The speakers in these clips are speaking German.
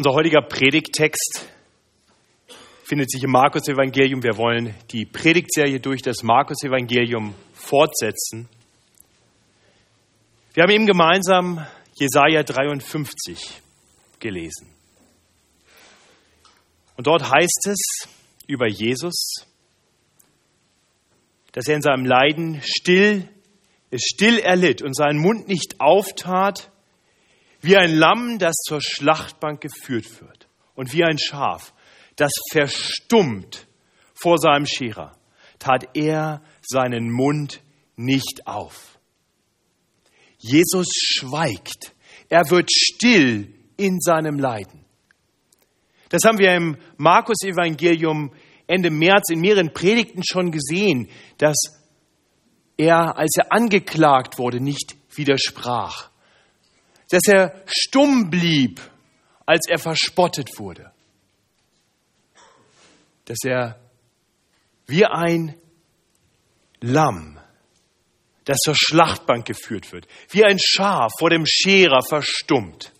Unser heutiger Predigttext findet sich im Markus-Evangelium. Wir wollen die Predigtserie durch das Markus-Evangelium fortsetzen. Wir haben eben gemeinsam Jesaja 53 gelesen. Und dort heißt es über Jesus, dass er in seinem Leiden still, es still erlitt und seinen Mund nicht auftat, wie ein Lamm, das zur Schlachtbank geführt wird und wie ein Schaf, das verstummt vor seinem Scherer, tat er seinen Mund nicht auf. Jesus schweigt, er wird still in seinem Leiden. Das haben wir im Markus-Evangelium Ende März in mehreren Predigten schon gesehen, dass er, als er angeklagt wurde, nicht widersprach, dass er stumm blieb, als er verspottet wurde, dass er wie ein Lamm, das zur Schlachtbank geführt wird, wie ein Schaf vor dem Scherer verstummt.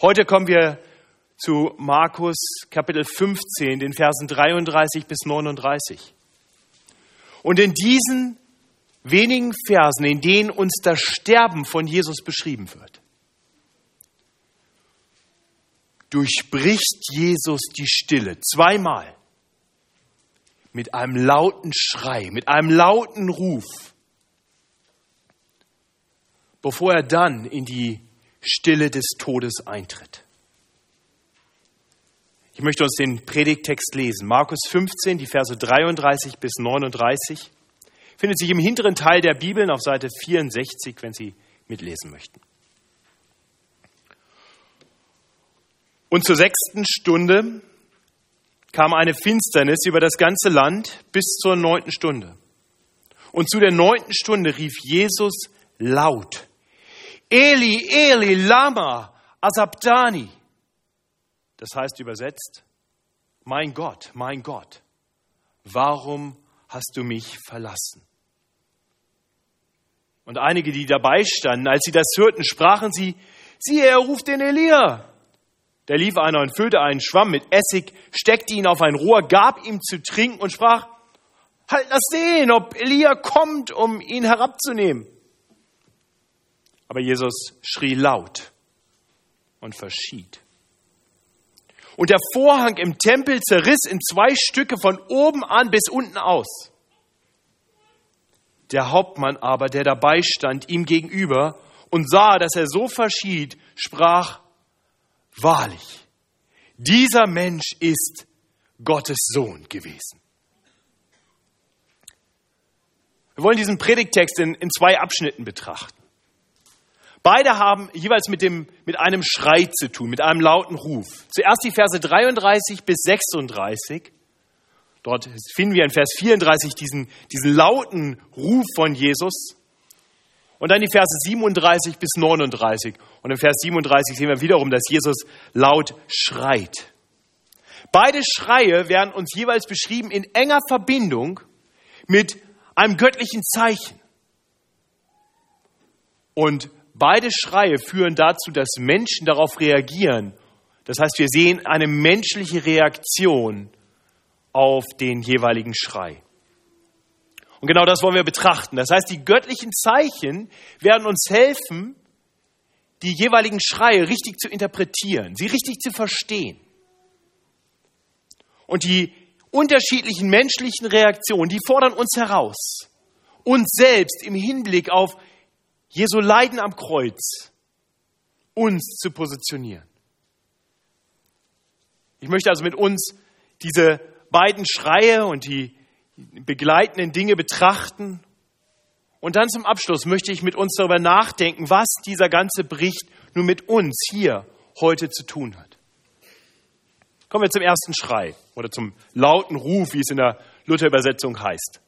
Heute kommen wir zu Markus Kapitel 15, den Versen 33 bis 39. Und in diesen wenigen Versen, in denen uns das Sterben von Jesus beschrieben wird, durchbricht Jesus die Stille zweimal mit einem lauten Schrei, mit einem lauten Ruf, bevor er dann in die Stille des Todes eintritt. Ich möchte uns den Predigtext lesen. Markus 15, die Verse 33 bis 39 findet sich im hinteren Teil der Bibeln auf Seite 64, wenn Sie mitlesen möchten. Und zur sechsten Stunde kam eine Finsternis über das ganze Land bis zur neunten Stunde. Und zu der neunten Stunde rief Jesus laut, Eli, Eli, Lama, Asabdani. Das heißt übersetzt, mein Gott, mein Gott, warum hast du mich verlassen? Und einige, die dabei standen, als sie das hörten, sprachen sie, siehe, er ruft den Elia. Da lief einer und füllte einen Schwamm mit Essig, steckte ihn auf ein Rohr, gab ihm zu trinken und sprach, halt, lass sehen, ob Elia kommt, um ihn herabzunehmen. Aber Jesus schrie laut und verschied. Und der Vorhang im Tempel zerriss in zwei Stücke von oben an bis unten aus. Der Hauptmann aber, der dabei stand, ihm gegenüber und sah, dass er so verschied, sprach, wahrlich, dieser Mensch ist Gottes Sohn gewesen. Wir wollen diesen Predigtext in, in zwei Abschnitten betrachten. Beide haben jeweils mit, dem, mit einem Schrei zu tun, mit einem lauten Ruf. Zuerst die Verse 33 bis 36 Dort finden wir in Vers 34 diesen, diesen lauten Ruf von Jesus. Und dann die Verse 37 bis 39. Und im Vers 37 sehen wir wiederum, dass Jesus laut schreit. Beide Schreie werden uns jeweils beschrieben in enger Verbindung mit einem göttlichen Zeichen. Und beide Schreie führen dazu, dass Menschen darauf reagieren. Das heißt, wir sehen eine menschliche Reaktion auf den jeweiligen Schrei. Und genau das wollen wir betrachten. Das heißt, die göttlichen Zeichen werden uns helfen, die jeweiligen Schreie richtig zu interpretieren, sie richtig zu verstehen. Und die unterschiedlichen menschlichen Reaktionen, die fordern uns heraus, uns selbst im Hinblick auf Jesu Leiden am Kreuz, uns zu positionieren. Ich möchte also mit uns diese beiden Schreie und die begleitenden Dinge betrachten. Und dann zum Abschluss möchte ich mit uns darüber nachdenken, was dieser ganze Bericht nun mit uns hier heute zu tun hat. Kommen wir zum ersten Schrei oder zum lauten Ruf, wie es in der Luther-Übersetzung heißt.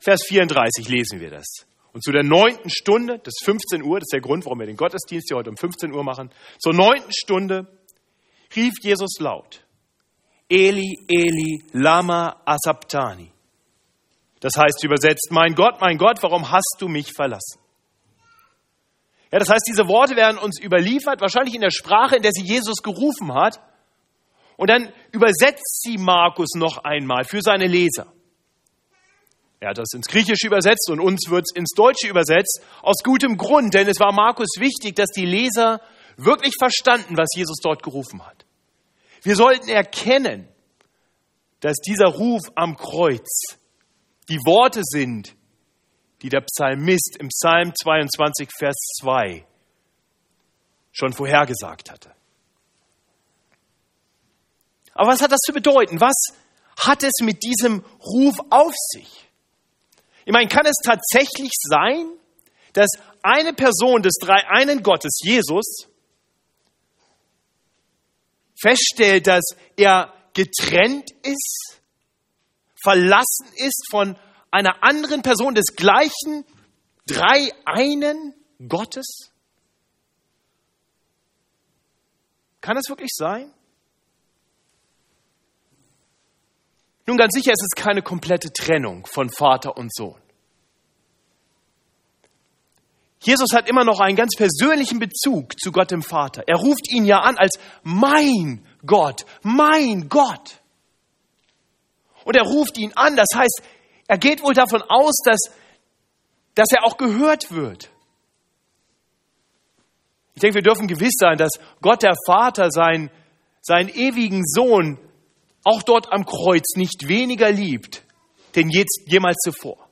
Vers 34 lesen wir das. Und zu der neunten Stunde, das ist 15 Uhr, das ist der Grund, warum wir den Gottesdienst hier heute um 15 Uhr machen, zur neunten Stunde rief Jesus laut, Eli, Eli, Lama Asabtani. Das heißt übersetzt, mein Gott, mein Gott, warum hast du mich verlassen? Ja, das heißt, diese Worte werden uns überliefert, wahrscheinlich in der Sprache, in der sie Jesus gerufen hat. Und dann übersetzt sie Markus noch einmal für seine Leser. Er hat das ins Griechische übersetzt und uns wird es ins Deutsche übersetzt, aus gutem Grund, denn es war Markus wichtig, dass die Leser wirklich verstanden, was Jesus dort gerufen hat. Wir sollten erkennen, dass dieser Ruf am Kreuz die Worte sind, die der Psalmist im Psalm 22, Vers 2 schon vorhergesagt hatte. Aber was hat das zu bedeuten? Was hat es mit diesem Ruf auf sich? Ich meine, kann es tatsächlich sein, dass eine Person des dreieinen Gottes, Jesus, feststellt, dass er getrennt ist, verlassen ist von einer anderen Person des gleichen dreieinen Gottes? Kann es wirklich sein? Nun, ganz sicher ist es keine komplette Trennung von Vater und Sohn. Jesus hat immer noch einen ganz persönlichen Bezug zu Gott dem Vater. Er ruft ihn ja an als mein Gott, mein Gott. Und er ruft ihn an, das heißt, er geht wohl davon aus, dass, dass er auch gehört wird. Ich denke, wir dürfen gewiss sein, dass Gott der Vater seinen, seinen ewigen Sohn auch dort am Kreuz nicht weniger liebt, denn jetzt, jemals zuvor.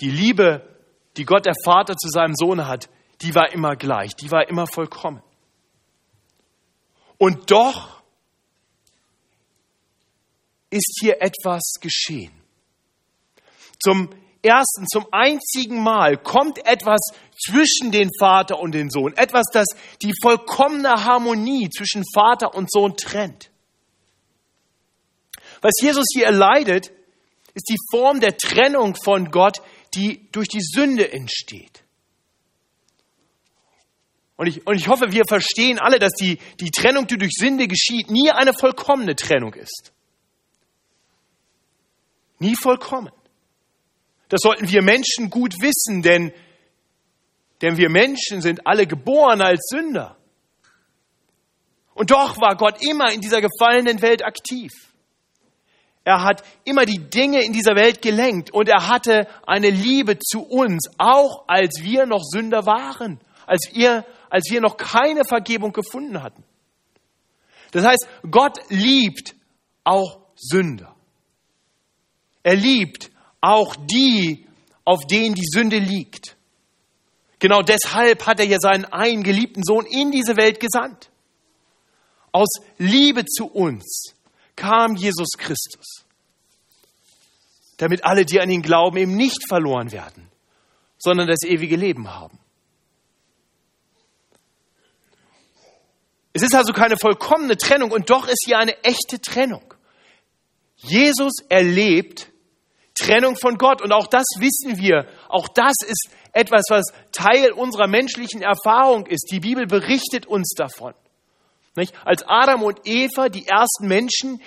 Die Liebe, die Gott der Vater zu seinem Sohn hat, die war immer gleich, die war immer vollkommen. Und doch ist hier etwas geschehen. Zum ersten, zum einzigen Mal kommt etwas zwischen den Vater und den Sohn. Etwas, das die vollkommene Harmonie zwischen Vater und Sohn trennt. Was Jesus hier erleidet, ist die Form der Trennung von Gott, die durch die Sünde entsteht. Und ich, und ich hoffe, wir verstehen alle, dass die, die Trennung, die durch Sünde geschieht, nie eine vollkommene Trennung ist. Nie vollkommen. Das sollten wir Menschen gut wissen, denn, denn wir Menschen sind alle geboren als Sünder. Und doch war Gott immer in dieser gefallenen Welt aktiv. Er hat immer die Dinge in dieser Welt gelenkt und er hatte eine Liebe zu uns, auch als wir noch Sünder waren, als wir, als wir noch keine Vergebung gefunden hatten. Das heißt, Gott liebt auch Sünder. Er liebt auch die, auf denen die Sünde liegt. Genau deshalb hat er ja seinen einen geliebten Sohn in diese Welt gesandt. Aus Liebe zu uns kam Jesus Christus, damit alle, die an ihn glauben, eben nicht verloren werden, sondern das ewige Leben haben. Es ist also keine vollkommene Trennung und doch ist hier eine echte Trennung. Jesus erlebt Trennung von Gott und auch das wissen wir. Auch das ist etwas, was Teil unserer menschlichen Erfahrung ist. Die Bibel berichtet uns davon. Nicht? Als Adam und Eva, die ersten Menschen,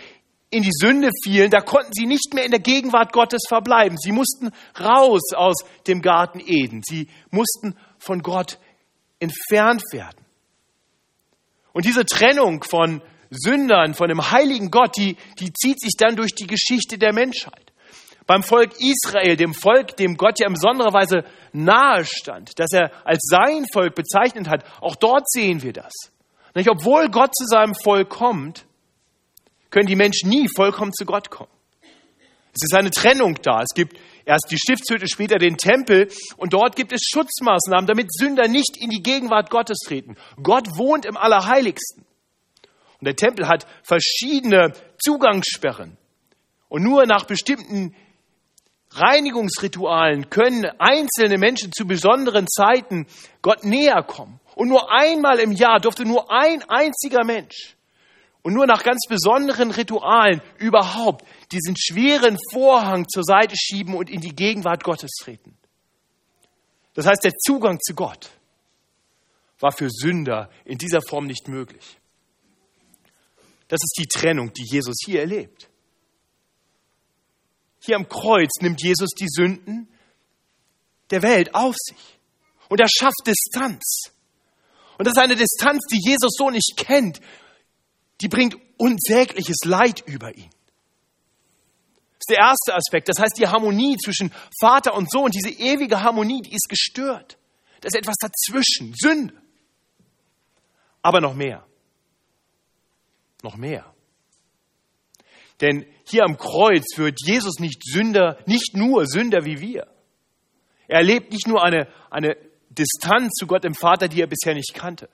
in die Sünde fielen, da konnten sie nicht mehr in der Gegenwart Gottes verbleiben. Sie mussten raus aus dem Garten Eden. Sie mussten von Gott entfernt werden. Und diese Trennung von Sündern, von dem heiligen Gott, die, die zieht sich dann durch die Geschichte der Menschheit. Beim Volk Israel, dem Volk, dem Gott ja in besonderer Weise nahe stand, dass er als sein Volk bezeichnet hat, auch dort sehen wir das. Nicht? Obwohl Gott zu seinem Volk kommt, können die Menschen nie vollkommen zu Gott kommen. Es ist eine Trennung da. Es gibt erst die Stiftshütte, später den Tempel und dort gibt es Schutzmaßnahmen, damit Sünder nicht in die Gegenwart Gottes treten. Gott wohnt im Allerheiligsten. Und der Tempel hat verschiedene Zugangssperren. Und nur nach bestimmten Reinigungsritualen können einzelne Menschen zu besonderen Zeiten Gott näher kommen. Und nur einmal im Jahr durfte nur ein einziger Mensch und nur nach ganz besonderen Ritualen überhaupt diesen schweren Vorhang zur Seite schieben und in die Gegenwart Gottes treten. Das heißt, der Zugang zu Gott war für Sünder in dieser Form nicht möglich. Das ist die Trennung, die Jesus hier erlebt. Hier am Kreuz nimmt Jesus die Sünden der Welt auf sich. Und er schafft Distanz. Und das ist eine Distanz, die Jesus so nicht kennt. Die bringt unsägliches Leid über ihn. Das ist der erste Aspekt. Das heißt, die Harmonie zwischen Vater und Sohn, diese ewige Harmonie, die ist gestört. Da ist etwas dazwischen, Sünde. Aber noch mehr. Noch mehr. Denn hier am Kreuz wird Jesus nicht Sünder, nicht nur Sünder wie wir. Er erlebt nicht nur eine, eine Distanz zu Gott dem Vater, die er bisher nicht kannte.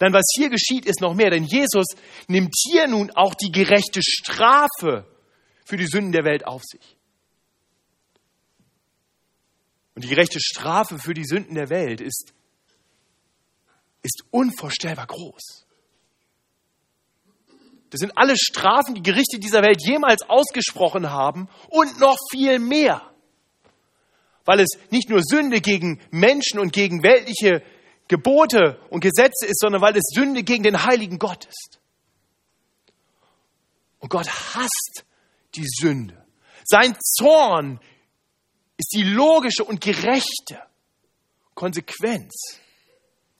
Nein, was hier geschieht, ist noch mehr, denn Jesus nimmt hier nun auch die gerechte Strafe für die Sünden der Welt auf sich. Und die gerechte Strafe für die Sünden der Welt ist, ist unvorstellbar groß. Das sind alle Strafen, die Gerichte dieser Welt jemals ausgesprochen haben und noch viel mehr. Weil es nicht nur Sünde gegen Menschen und gegen weltliche Gebote und Gesetze ist, sondern weil es Sünde gegen den heiligen Gott ist. Und Gott hasst die Sünde. Sein Zorn ist die logische und gerechte Konsequenz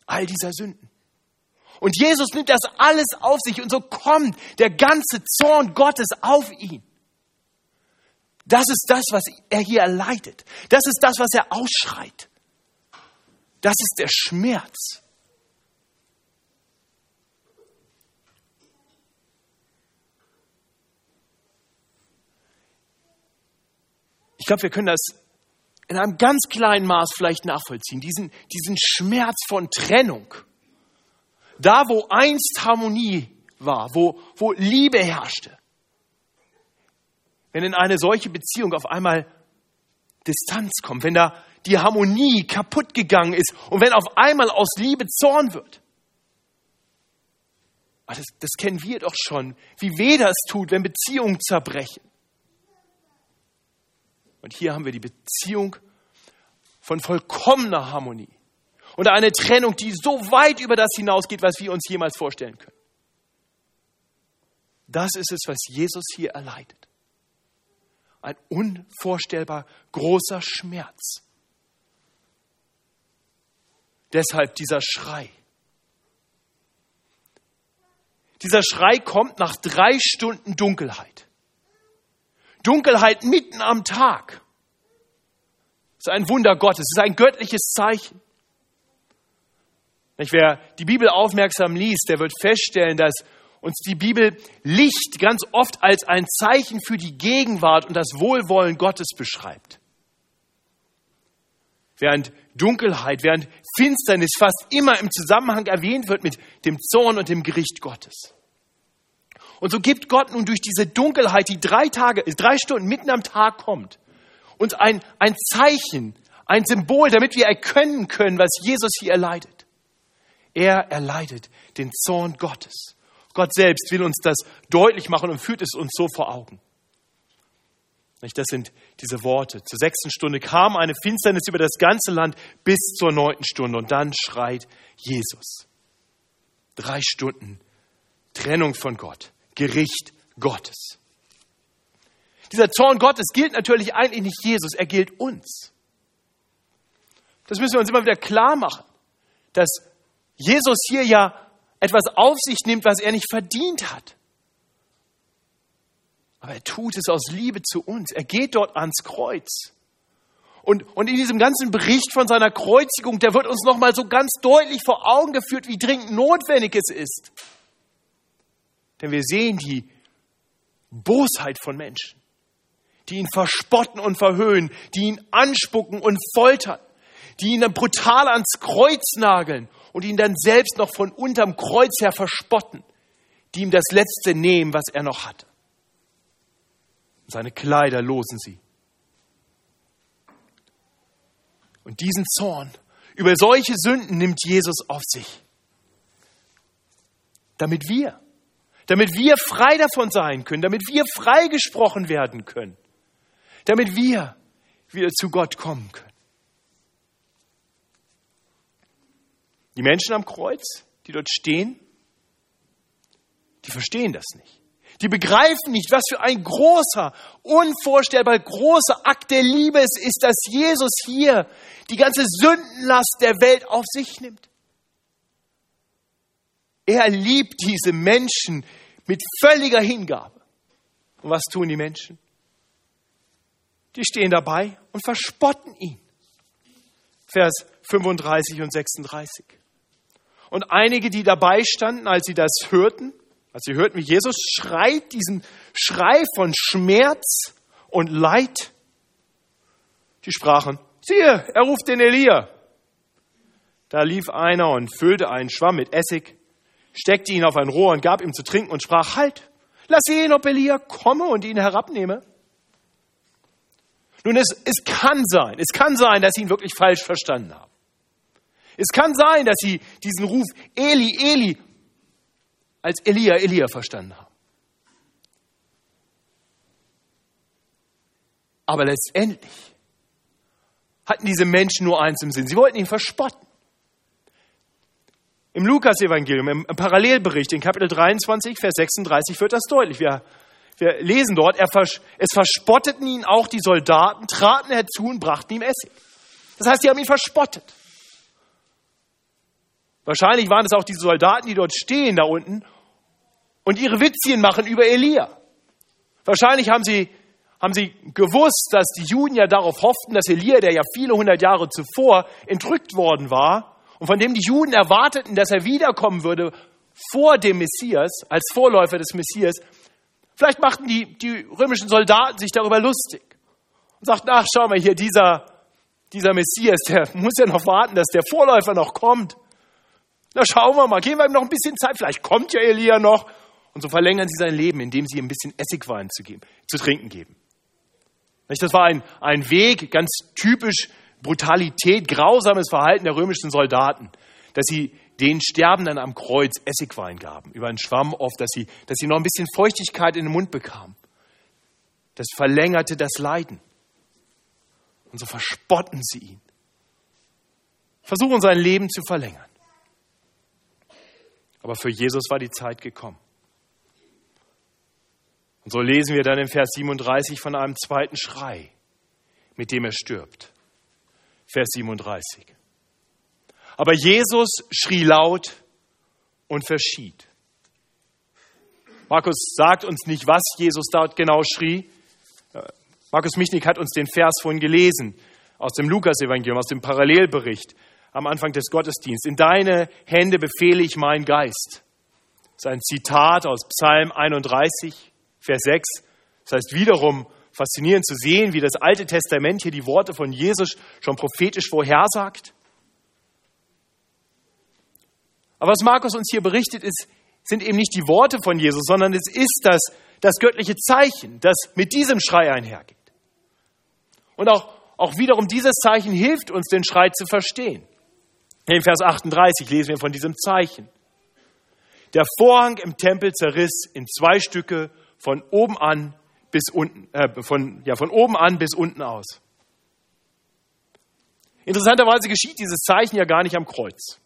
all dieser Sünden. Und Jesus nimmt das alles auf sich und so kommt der ganze Zorn Gottes auf ihn. Das ist das, was er hier erleidet. Das ist das, was er ausschreit. Das ist der Schmerz. Ich glaube, wir können das in einem ganz kleinen Maß vielleicht nachvollziehen, diesen, diesen Schmerz von Trennung. Da, wo einst Harmonie war, wo, wo Liebe herrschte. Wenn in eine solche Beziehung auf einmal Distanz kommt, wenn da die Harmonie kaputt gegangen ist und wenn auf einmal aus Liebe Zorn wird. Das, das kennen wir doch schon, wie weh das tut, wenn Beziehungen zerbrechen. Und hier haben wir die Beziehung von vollkommener Harmonie und eine Trennung, die so weit über das hinausgeht, was wir uns jemals vorstellen können. Das ist es, was Jesus hier erleidet. Ein unvorstellbar großer Schmerz. Deshalb dieser Schrei. Dieser Schrei kommt nach drei Stunden Dunkelheit. Dunkelheit mitten am Tag. Das ist ein Wunder Gottes, es ist ein göttliches Zeichen. Wer die Bibel aufmerksam liest, der wird feststellen, dass uns die Bibel Licht ganz oft als ein Zeichen für die Gegenwart und das Wohlwollen Gottes beschreibt. Während Dunkelheit, während Finsternis fast immer im Zusammenhang erwähnt wird mit dem Zorn und dem Gericht Gottes. Und so gibt Gott nun durch diese Dunkelheit, die drei Tage, drei Stunden mitten am Tag kommt, uns ein, ein Zeichen, ein Symbol, damit wir erkennen können, was Jesus hier erleidet. Er erleidet den Zorn Gottes. Gott selbst will uns das deutlich machen und führt es uns so vor Augen. Das sind diese Worte. Zur sechsten Stunde kam eine Finsternis über das ganze Land bis zur neunten Stunde und dann schreit Jesus. Drei Stunden Trennung von Gott. Gericht Gottes. Dieser Zorn Gottes gilt natürlich eigentlich nicht Jesus, er gilt uns. Das müssen wir uns immer wieder klar machen, dass Jesus hier ja etwas auf sich nimmt, was er nicht verdient hat. Aber er tut es aus Liebe zu uns. Er geht dort ans Kreuz. Und, und in diesem ganzen Bericht von seiner Kreuzigung, der wird uns nochmal so ganz deutlich vor Augen geführt, wie dringend notwendig es ist, denn wir sehen die Bosheit von Menschen, die ihn verspotten und verhöhnen, die ihn anspucken und foltern, die ihn dann brutal ans Kreuz nageln und ihn dann selbst noch von unterm Kreuz her verspotten, die ihm das Letzte nehmen, was er noch hatte. Seine Kleider losen sie. Und diesen Zorn über solche Sünden nimmt Jesus auf sich, damit wir damit wir frei davon sein können, damit wir freigesprochen werden können, damit wir wieder zu Gott kommen können. Die Menschen am Kreuz, die dort stehen, die verstehen das nicht. Die begreifen nicht, was für ein großer, unvorstellbar großer Akt der Liebe es ist, dass Jesus hier die ganze Sündenlast der Welt auf sich nimmt. Er liebt diese Menschen mit völliger Hingabe. Und was tun die Menschen? Die stehen dabei und verspotten ihn. Vers 35 und 36. Und einige, die dabei standen, als sie das hörten, als sie hörten, wie Jesus schreit, diesen Schrei von Schmerz und Leid, die sprachen, siehe, er ruft den Elia. Da lief einer und füllte einen Schwamm mit Essig, steckte ihn auf ein Rohr und gab ihm zu trinken und sprach, halt, lass sehen, ob Elia komme und ihn herabnehme. Nun, es, es kann sein, es kann sein, dass sie ihn wirklich falsch verstanden haben. Es kann sein, dass sie diesen Ruf Eli, Eli als Elia, Elia verstanden haben. Aber letztendlich hatten diese Menschen nur eins im Sinn. Sie wollten ihn verspotten. Im Lukas-Evangelium, im Parallelbericht in Kapitel 23, Vers 36 wird das deutlich. Wir, wir lesen dort, vers, es verspotteten ihn auch die Soldaten, traten herzu und brachten ihm Essig. Das heißt, sie haben ihn verspottet. Wahrscheinlich waren es auch diese Soldaten, die dort stehen da unten und ihre Witzchen machen über Elia. Wahrscheinlich haben sie, haben sie gewusst, dass die Juden ja darauf hofften, dass Elia, der ja viele hundert Jahre zuvor entrückt worden war und von dem die Juden erwarteten, dass er wiederkommen würde vor dem Messias, als Vorläufer des Messias, vielleicht machten die, die römischen Soldaten sich darüber lustig und sagten, ach, schau mal hier, dieser, dieser Messias, der muss ja noch warten, dass der Vorläufer noch kommt. Na, schauen wir mal, geben wir ihm noch ein bisschen Zeit, vielleicht kommt ja Elia noch und so verlängern sie sein Leben, indem sie ihm ein bisschen Essigwein zu, geben, zu trinken geben. Das war ein, ein Weg, ganz typisch Brutalität, grausames Verhalten der römischen Soldaten, dass sie den Sterbenden am Kreuz Essigwein gaben, über einen Schwamm oft, dass sie, dass sie noch ein bisschen Feuchtigkeit in den Mund bekamen. Das verlängerte das Leiden. Und so verspotten sie ihn. Versuchen sein Leben zu verlängern. Aber für Jesus war die Zeit gekommen. Und so lesen wir dann im Vers 37 von einem zweiten Schrei, mit dem er stirbt. Vers 37. Aber Jesus schrie laut und verschied. Markus sagt uns nicht, was Jesus dort genau schrie. Markus Michnik hat uns den Vers vorhin gelesen aus dem Lukas-Evangelium, aus dem Parallelbericht am Anfang des Gottesdienstes. In deine Hände befehle ich meinen Geist. Das ist ein Zitat aus Psalm 31. Vers 6. Das heißt wiederum faszinierend zu sehen, wie das Alte Testament hier die Worte von Jesus schon prophetisch vorhersagt. Aber was Markus uns hier berichtet, ist, sind eben nicht die Worte von Jesus, sondern es ist das, das göttliche Zeichen, das mit diesem Schrei einhergeht. Und auch, auch wiederum dieses Zeichen hilft uns, den Schrei zu verstehen. In Vers 38 lesen wir von diesem Zeichen. Der Vorhang im Tempel zerriss in zwei Stücke von oben an bis unten, äh, von, ja, von oben an bis unten aus. Interessanterweise geschieht dieses Zeichen ja gar nicht am Kreuz.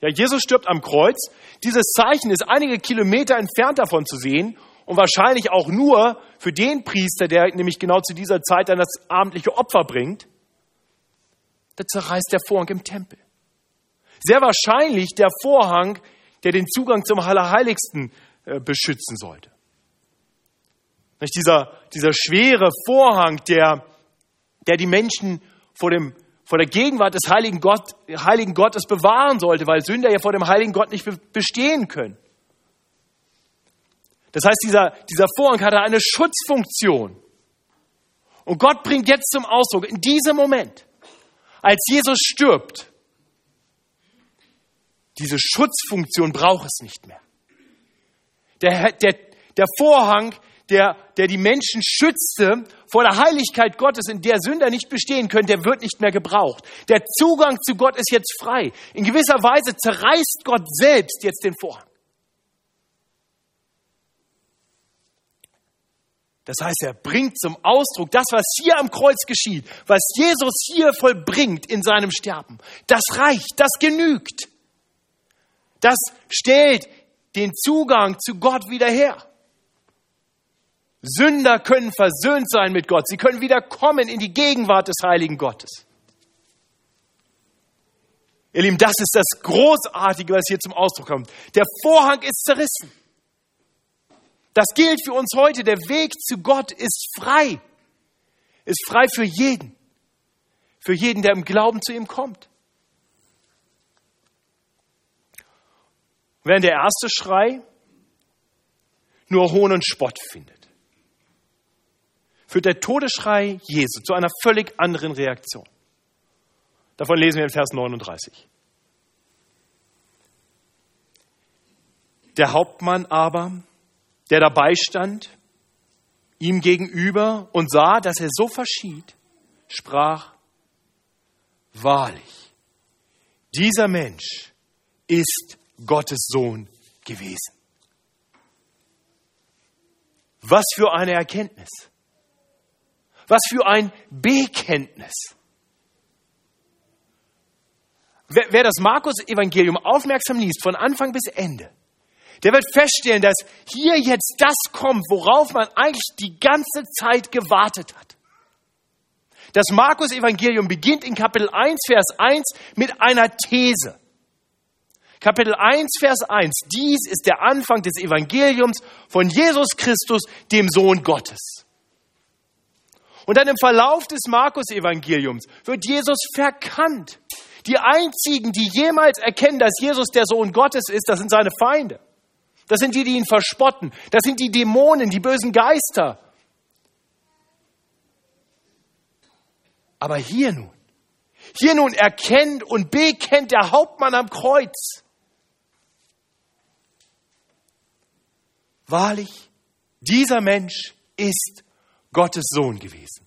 Ja, Jesus stirbt am Kreuz. Dieses Zeichen ist einige Kilometer entfernt davon zu sehen und wahrscheinlich auch nur für den Priester, der nämlich genau zu dieser Zeit dann das abendliche Opfer bringt. Da zerreißt der Vorhang im Tempel. Sehr wahrscheinlich der Vorhang, der den Zugang zum Allerheiligsten äh, beschützen sollte. Nicht dieser, dieser schwere Vorhang, der, der die Menschen vor, dem, vor der Gegenwart des Heiligen, Gott, Heiligen Gottes bewahren sollte, weil Sünder ja vor dem Heiligen Gott nicht bestehen können. Das heißt, dieser, dieser Vorhang hatte eine Schutzfunktion. Und Gott bringt jetzt zum Ausdruck, in diesem Moment, als Jesus stirbt, diese Schutzfunktion braucht es nicht mehr. Der, der, der Vorhang der, der die Menschen schützte vor der Heiligkeit Gottes, in der Sünder nicht bestehen können, der wird nicht mehr gebraucht. Der Zugang zu Gott ist jetzt frei. In gewisser Weise zerreißt Gott selbst jetzt den Vorhang. Das heißt, er bringt zum Ausdruck das, was hier am Kreuz geschieht, was Jesus hier vollbringt in seinem Sterben. Das reicht, das genügt. Das stellt den Zugang zu Gott wieder her. Sünder können versöhnt sein mit Gott. Sie können wieder kommen in die Gegenwart des heiligen Gottes. Ihr Lieben, das ist das Großartige, was hier zum Ausdruck kommt. Der Vorhang ist zerrissen. Das gilt für uns heute. Der Weg zu Gott ist frei. Ist frei für jeden. Für jeden, der im Glauben zu ihm kommt. Während der erste Schrei nur Hohn und Spott findet, führt der Todesschrei Jesu zu einer völlig anderen Reaktion. Davon lesen wir in Vers 39. Der Hauptmann aber, der dabei stand, ihm gegenüber und sah, dass er so verschied, sprach, wahrlich, dieser Mensch ist Gottes Sohn gewesen. Was für eine Erkenntnis. Was für ein Bekenntnis. Wer, wer das Markus-Evangelium aufmerksam liest, von Anfang bis Ende, der wird feststellen, dass hier jetzt das kommt, worauf man eigentlich die ganze Zeit gewartet hat. Das Markus-Evangelium beginnt in Kapitel 1, Vers 1 mit einer These. Kapitel 1, Vers 1. Dies ist der Anfang des Evangeliums von Jesus Christus, dem Sohn Gottes. Und dann im Verlauf des Markus-Evangeliums wird Jesus verkannt. Die einzigen, die jemals erkennen, dass Jesus der Sohn Gottes ist, das sind seine Feinde. Das sind die, die ihn verspotten. Das sind die Dämonen, die bösen Geister. Aber hier nun, hier nun erkennt und bekennt der Hauptmann am Kreuz. Wahrlich, dieser Mensch ist Gottes Sohn gewesen.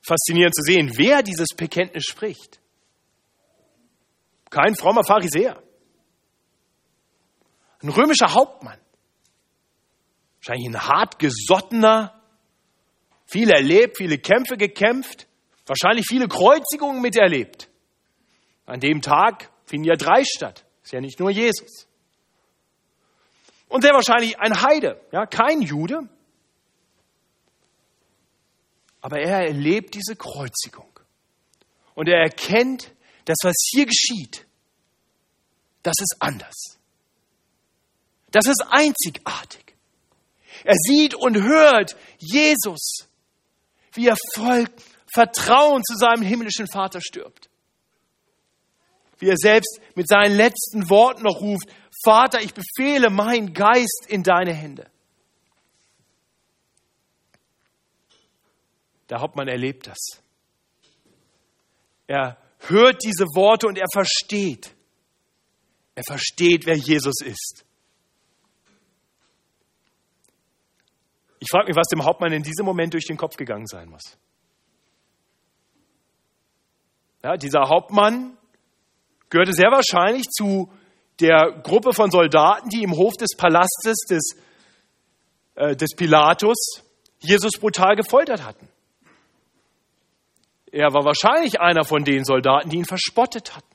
Faszinierend zu sehen, wer dieses Bekenntnis spricht. Kein frommer Pharisäer. Ein römischer Hauptmann. Wahrscheinlich ein hartgesottener, viel erlebt, viele Kämpfe gekämpft, wahrscheinlich viele Kreuzigungen miterlebt. An dem Tag finden ja drei statt. Ist ja nicht nur Jesus. Und sehr wahrscheinlich ein Heide, ja, kein Jude, aber er erlebt diese Kreuzigung. Und er erkennt, dass was hier geschieht, das ist anders. Das ist einzigartig. Er sieht und hört Jesus, wie er voll Vertrauen zu seinem himmlischen Vater stirbt. Wie er selbst mit seinen letzten Worten noch ruft, Vater, ich befehle meinen Geist in deine Hände. Der Hauptmann erlebt das. Er hört diese Worte und er versteht. Er versteht, wer Jesus ist. Ich frage mich, was dem Hauptmann in diesem Moment durch den Kopf gegangen sein muss. Ja, dieser Hauptmann gehörte sehr wahrscheinlich zu der Gruppe von Soldaten, die im Hof des Palastes des, äh, des Pilatus Jesus brutal gefoltert hatten. Er war wahrscheinlich einer von den Soldaten, die ihn verspottet hatten.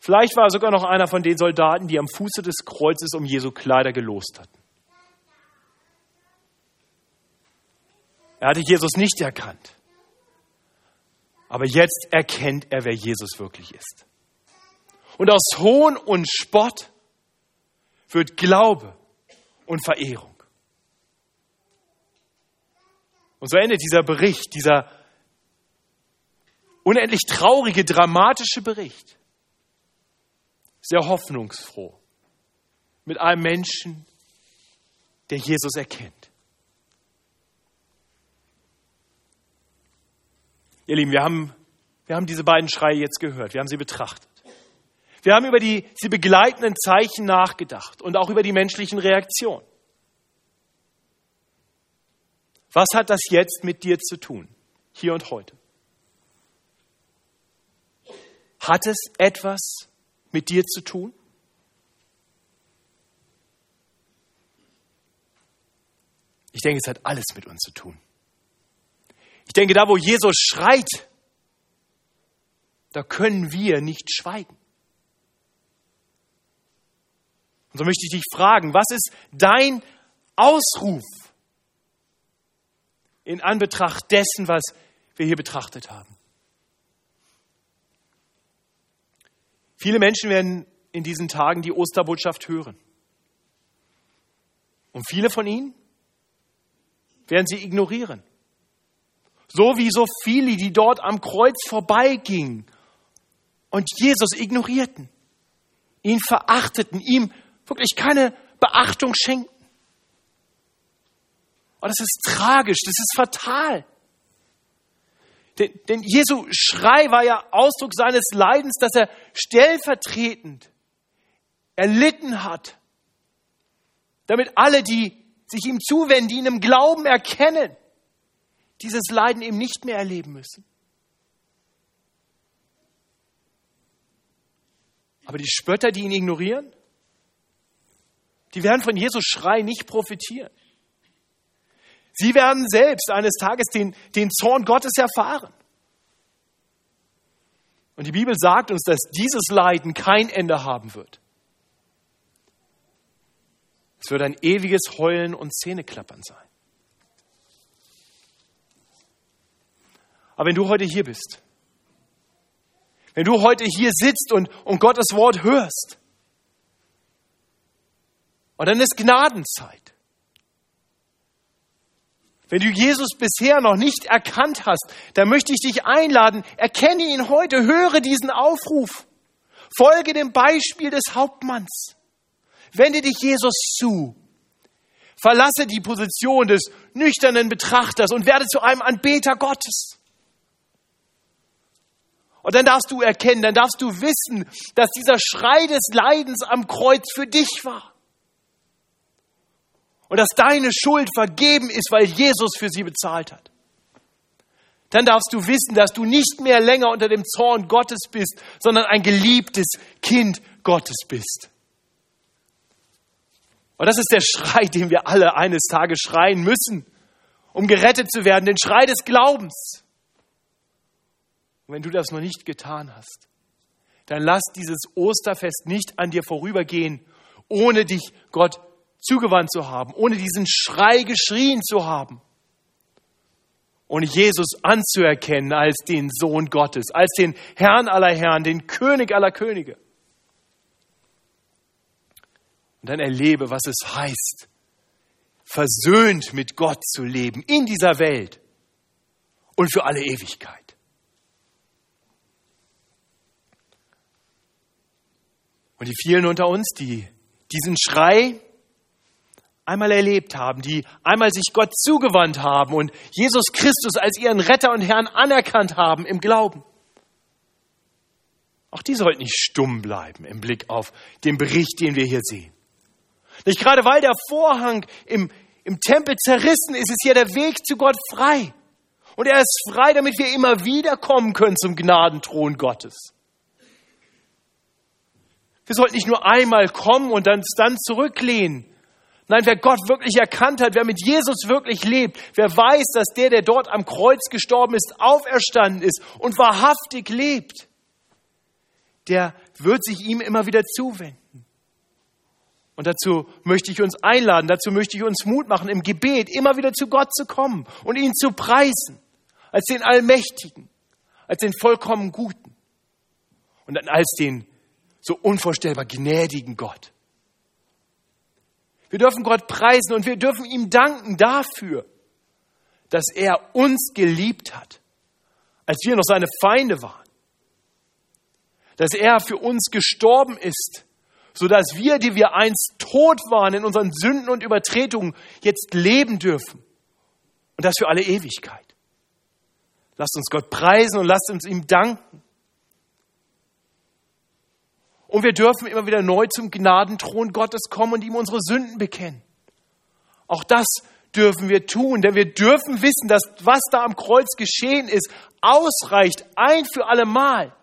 Vielleicht war er sogar noch einer von den Soldaten, die am Fuße des Kreuzes um Jesu Kleider gelost hatten. Er hatte Jesus nicht erkannt. Aber jetzt erkennt er, wer Jesus wirklich ist. Und aus Hohn und Spott wird Glaube und Verehrung. Und so endet dieser Bericht, dieser unendlich traurige, dramatische Bericht. Sehr hoffnungsfroh. Mit einem Menschen, der Jesus erkennt. Ihr Lieben, wir haben, wir haben diese beiden Schreie jetzt gehört. Wir haben sie betrachtet. Wir haben über die sie begleitenden Zeichen nachgedacht und auch über die menschlichen Reaktionen. Was hat das jetzt mit dir zu tun, hier und heute? Hat es etwas mit dir zu tun? Ich denke, es hat alles mit uns zu tun. Ich denke, da wo Jesus schreit, da können wir nicht schweigen. Und so möchte ich dich fragen, was ist dein Ausruf in Anbetracht dessen, was wir hier betrachtet haben? Viele Menschen werden in diesen Tagen die Osterbotschaft hören. Und viele von ihnen werden sie ignorieren. So wie so viele, die dort am Kreuz vorbeigingen und Jesus ignorierten, ihn verachteten, ihm wirklich keine Beachtung schenkten. Und das ist tragisch, das ist fatal. Denn, denn Jesu Schrei war ja Ausdruck seines Leidens, dass er stellvertretend erlitten hat, damit alle, die sich ihm zuwenden, die ihn im Glauben erkennen, dieses Leiden eben nicht mehr erleben müssen. Aber die Spötter, die ihn ignorieren, die werden von Jesus Schrei nicht profitieren. Sie werden selbst eines Tages den, den Zorn Gottes erfahren. Und die Bibel sagt uns, dass dieses Leiden kein Ende haben wird. Es wird ein ewiges Heulen und Zähneklappern sein. Aber wenn du heute hier bist, wenn du heute hier sitzt und, und Gottes Wort hörst, und dann ist Gnadenzeit. Wenn du Jesus bisher noch nicht erkannt hast, dann möchte ich dich einladen, erkenne ihn heute, höre diesen Aufruf, folge dem Beispiel des Hauptmanns, wende dich Jesus zu, verlasse die Position des nüchternen Betrachters und werde zu einem Anbeter Gottes. Und dann darfst du erkennen, dann darfst du wissen, dass dieser Schrei des Leidens am Kreuz für dich war und dass deine Schuld vergeben ist, weil Jesus für sie bezahlt hat. Dann darfst du wissen, dass du nicht mehr länger unter dem Zorn Gottes bist, sondern ein geliebtes Kind Gottes bist. Und das ist der Schrei, den wir alle eines Tages schreien müssen, um gerettet zu werden, den Schrei des Glaubens. Und wenn du das noch nicht getan hast, dann lass dieses Osterfest nicht an dir vorübergehen, ohne dich Gott zugewandt zu haben, ohne diesen Schrei geschrien zu haben, ohne Jesus anzuerkennen als den Sohn Gottes, als den Herrn aller Herren, den König aller Könige. Und dann erlebe, was es heißt, versöhnt mit Gott zu leben in dieser Welt und für alle Ewigkeit. Und die vielen unter uns, die diesen Schrei einmal erlebt haben, die einmal sich Gott zugewandt haben und Jesus Christus als ihren Retter und Herrn anerkannt haben im Glauben. Auch die sollten nicht stumm bleiben im Blick auf den Bericht, den wir hier sehen. Nicht gerade weil der Vorhang im, im Tempel zerrissen ist, ist hier der Weg zu Gott frei. Und er ist frei, damit wir immer wieder kommen können zum Gnadenthron Gottes. Wir sollten nicht nur einmal kommen und dann, dann zurücklehnen, Nein, wer Gott wirklich erkannt hat, wer mit Jesus wirklich lebt, wer weiß, dass der, der dort am Kreuz gestorben ist, auferstanden ist und wahrhaftig lebt, der wird sich ihm immer wieder zuwenden. Und dazu möchte ich uns einladen, dazu möchte ich uns Mut machen, im Gebet immer wieder zu Gott zu kommen und ihn zu preisen, als den Allmächtigen, als den vollkommen Guten und dann als den so unvorstellbar gnädigen Gott. Wir dürfen Gott preisen und wir dürfen ihm danken dafür, dass er uns geliebt hat, als wir noch seine Feinde waren. Dass er für uns gestorben ist, sodass wir, die wir einst tot waren in unseren Sünden und Übertretungen, jetzt leben dürfen. Und das für alle Ewigkeit. Lasst uns Gott preisen und lasst uns ihm danken. Und wir dürfen immer wieder neu zum Gnadenthron Gottes kommen und ihm unsere Sünden bekennen. Auch das dürfen wir tun, denn wir dürfen wissen, dass was da am Kreuz geschehen ist, ausreicht ein für alle Mal.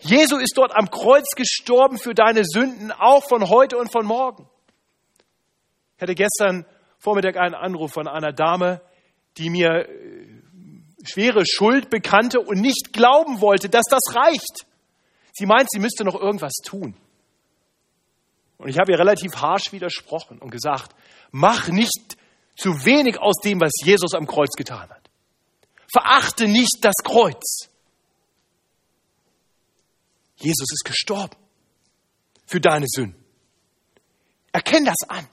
Jesu ist dort am Kreuz gestorben für deine Sünden, auch von heute und von morgen. Ich hatte gestern Vormittag einen Anruf von einer Dame, die mir äh, schwere Schuld bekannte und nicht glauben wollte, dass das reicht. Sie meint, sie müsste noch irgendwas tun. Und ich habe ihr relativ harsch widersprochen und gesagt, mach nicht zu wenig aus dem, was Jesus am Kreuz getan hat. Verachte nicht das Kreuz. Jesus ist gestorben für deine Sünden. Erkenn das an.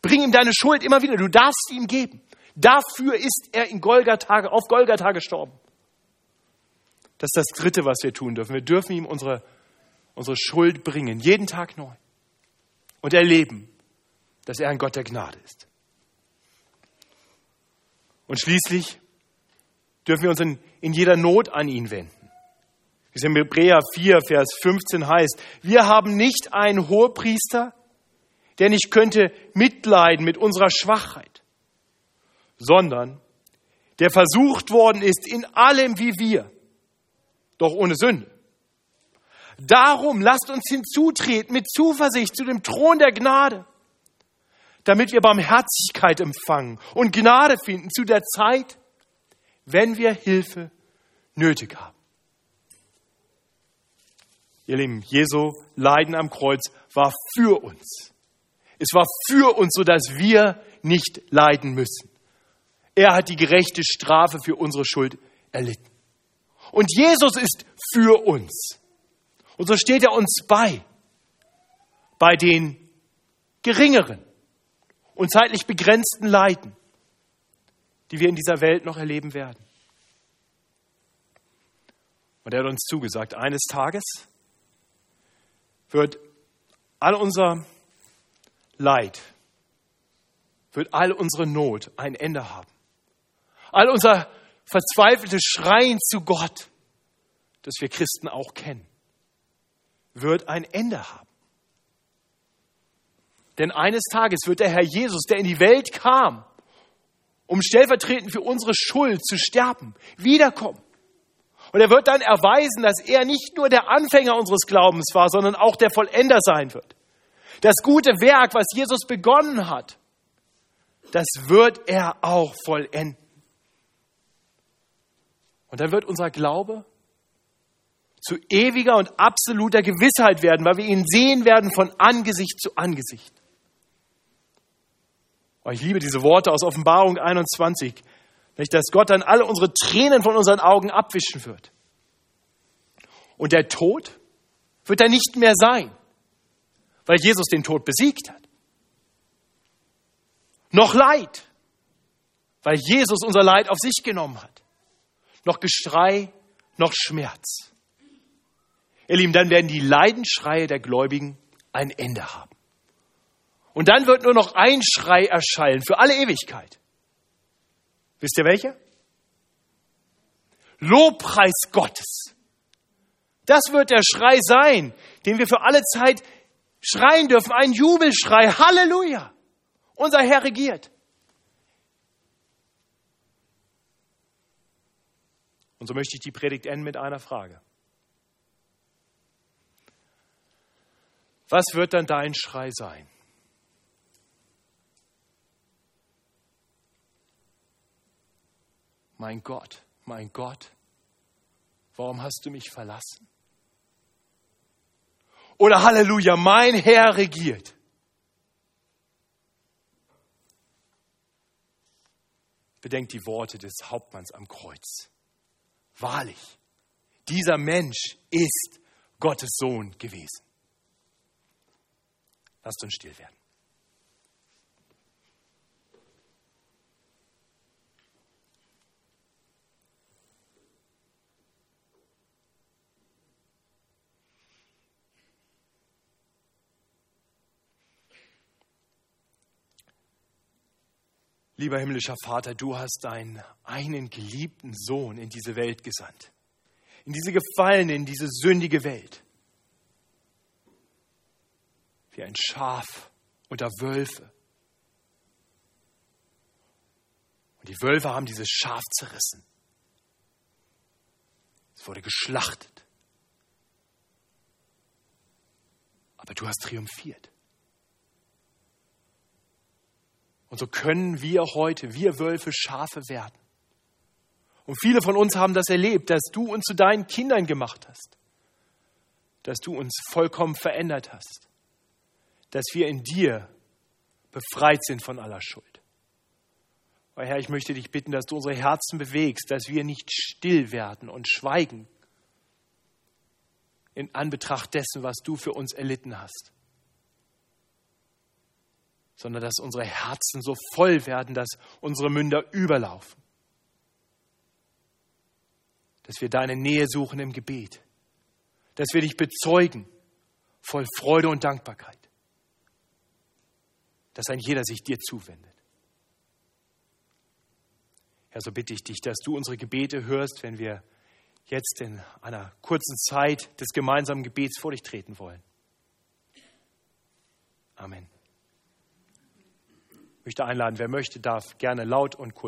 Bring ihm deine Schuld immer wieder. Du darfst sie ihm geben. Dafür ist er in Golgatha, auf Golgatha gestorben. Das ist das Dritte, was wir tun dürfen. Wir dürfen ihm unsere, unsere Schuld bringen, jeden Tag neu. Und erleben, dass er ein Gott der Gnade ist. Und schließlich dürfen wir uns in, in jeder Not an ihn wenden. Wie es in Hebräer 4, Vers 15 heißt, wir haben nicht einen Hohepriester, der nicht könnte mitleiden mit unserer Schwachheit, sondern der versucht worden ist in allem wie wir, doch ohne Sünde. Darum lasst uns hinzutreten mit Zuversicht zu dem Thron der Gnade, damit wir Barmherzigkeit empfangen und Gnade finden zu der Zeit, wenn wir Hilfe nötig haben. Ihr Lieben, Jesu Leiden am Kreuz war für uns. Es war für uns, sodass wir nicht leiden müssen. Er hat die gerechte Strafe für unsere Schuld erlitten. Und Jesus ist für uns. Und so steht er uns bei, bei den geringeren und zeitlich begrenzten Leiden, die wir in dieser Welt noch erleben werden. Und er hat uns zugesagt, eines Tages wird all unser Leid, wird all unsere Not ein Ende haben. All unser verzweifeltes Schreien zu Gott, das wir Christen auch kennen, wird ein Ende haben. Denn eines Tages wird der Herr Jesus, der in die Welt kam, um stellvertretend für unsere Schuld zu sterben, wiederkommen. Und er wird dann erweisen, dass er nicht nur der Anfänger unseres Glaubens war, sondern auch der Vollender sein wird. Das gute Werk, was Jesus begonnen hat, das wird er auch vollenden. Und dann wird unser Glaube zu ewiger und absoluter Gewissheit werden, weil wir ihn sehen werden von Angesicht zu Angesicht. Oh, ich liebe diese Worte aus Offenbarung 21 dass Gott dann alle unsere Tränen von unseren Augen abwischen wird. Und der Tod wird dann nicht mehr sein, weil Jesus den Tod besiegt hat. Noch Leid, weil Jesus unser Leid auf sich genommen hat. Noch Geschrei, noch Schmerz. Ihr Lieben, dann werden die Leidenschreie der Gläubigen ein Ende haben. Und dann wird nur noch ein Schrei erschallen für alle Ewigkeit. Wisst ihr welcher? Lobpreis Gottes. Das wird der Schrei sein, den wir für alle Zeit schreien dürfen. Ein Jubelschrei. Halleluja. Unser Herr regiert. Und so möchte ich die Predigt enden mit einer Frage. Was wird dann dein Schrei sein? mein Gott, mein Gott, warum hast du mich verlassen? Oder Halleluja, mein Herr regiert. Bedenkt die Worte des Hauptmanns am Kreuz. Wahrlich, dieser Mensch ist Gottes Sohn gewesen. Lasst uns still werden. Lieber himmlischer Vater, du hast deinen einen geliebten Sohn in diese Welt gesandt. In diese gefallene, in diese sündige Welt. Wie ein Schaf unter Wölfe. Und die Wölfe haben dieses Schaf zerrissen. Es wurde geschlachtet. Aber du hast triumphiert. Und so können wir heute, wir Wölfe, Schafe werden. Und viele von uns haben das erlebt, dass du uns zu deinen Kindern gemacht hast, dass du uns vollkommen verändert hast, dass wir in dir befreit sind von aller Schuld. Oh Herr, ich möchte dich bitten, dass du unsere Herzen bewegst, dass wir nicht still werden und schweigen in Anbetracht dessen, was du für uns erlitten hast, sondern dass unsere Herzen so voll werden, dass unsere Münder überlaufen, dass wir deine Nähe suchen im Gebet, dass wir dich bezeugen voll Freude und Dankbarkeit, dass ein jeder sich dir zuwendet. Herr, so bitte ich dich, dass du unsere Gebete hörst, wenn wir jetzt in einer kurzen Zeit des gemeinsamen Gebets vor dich treten wollen. Amen. Ich möchte einladen, wer möchte, darf gerne laut und kurz.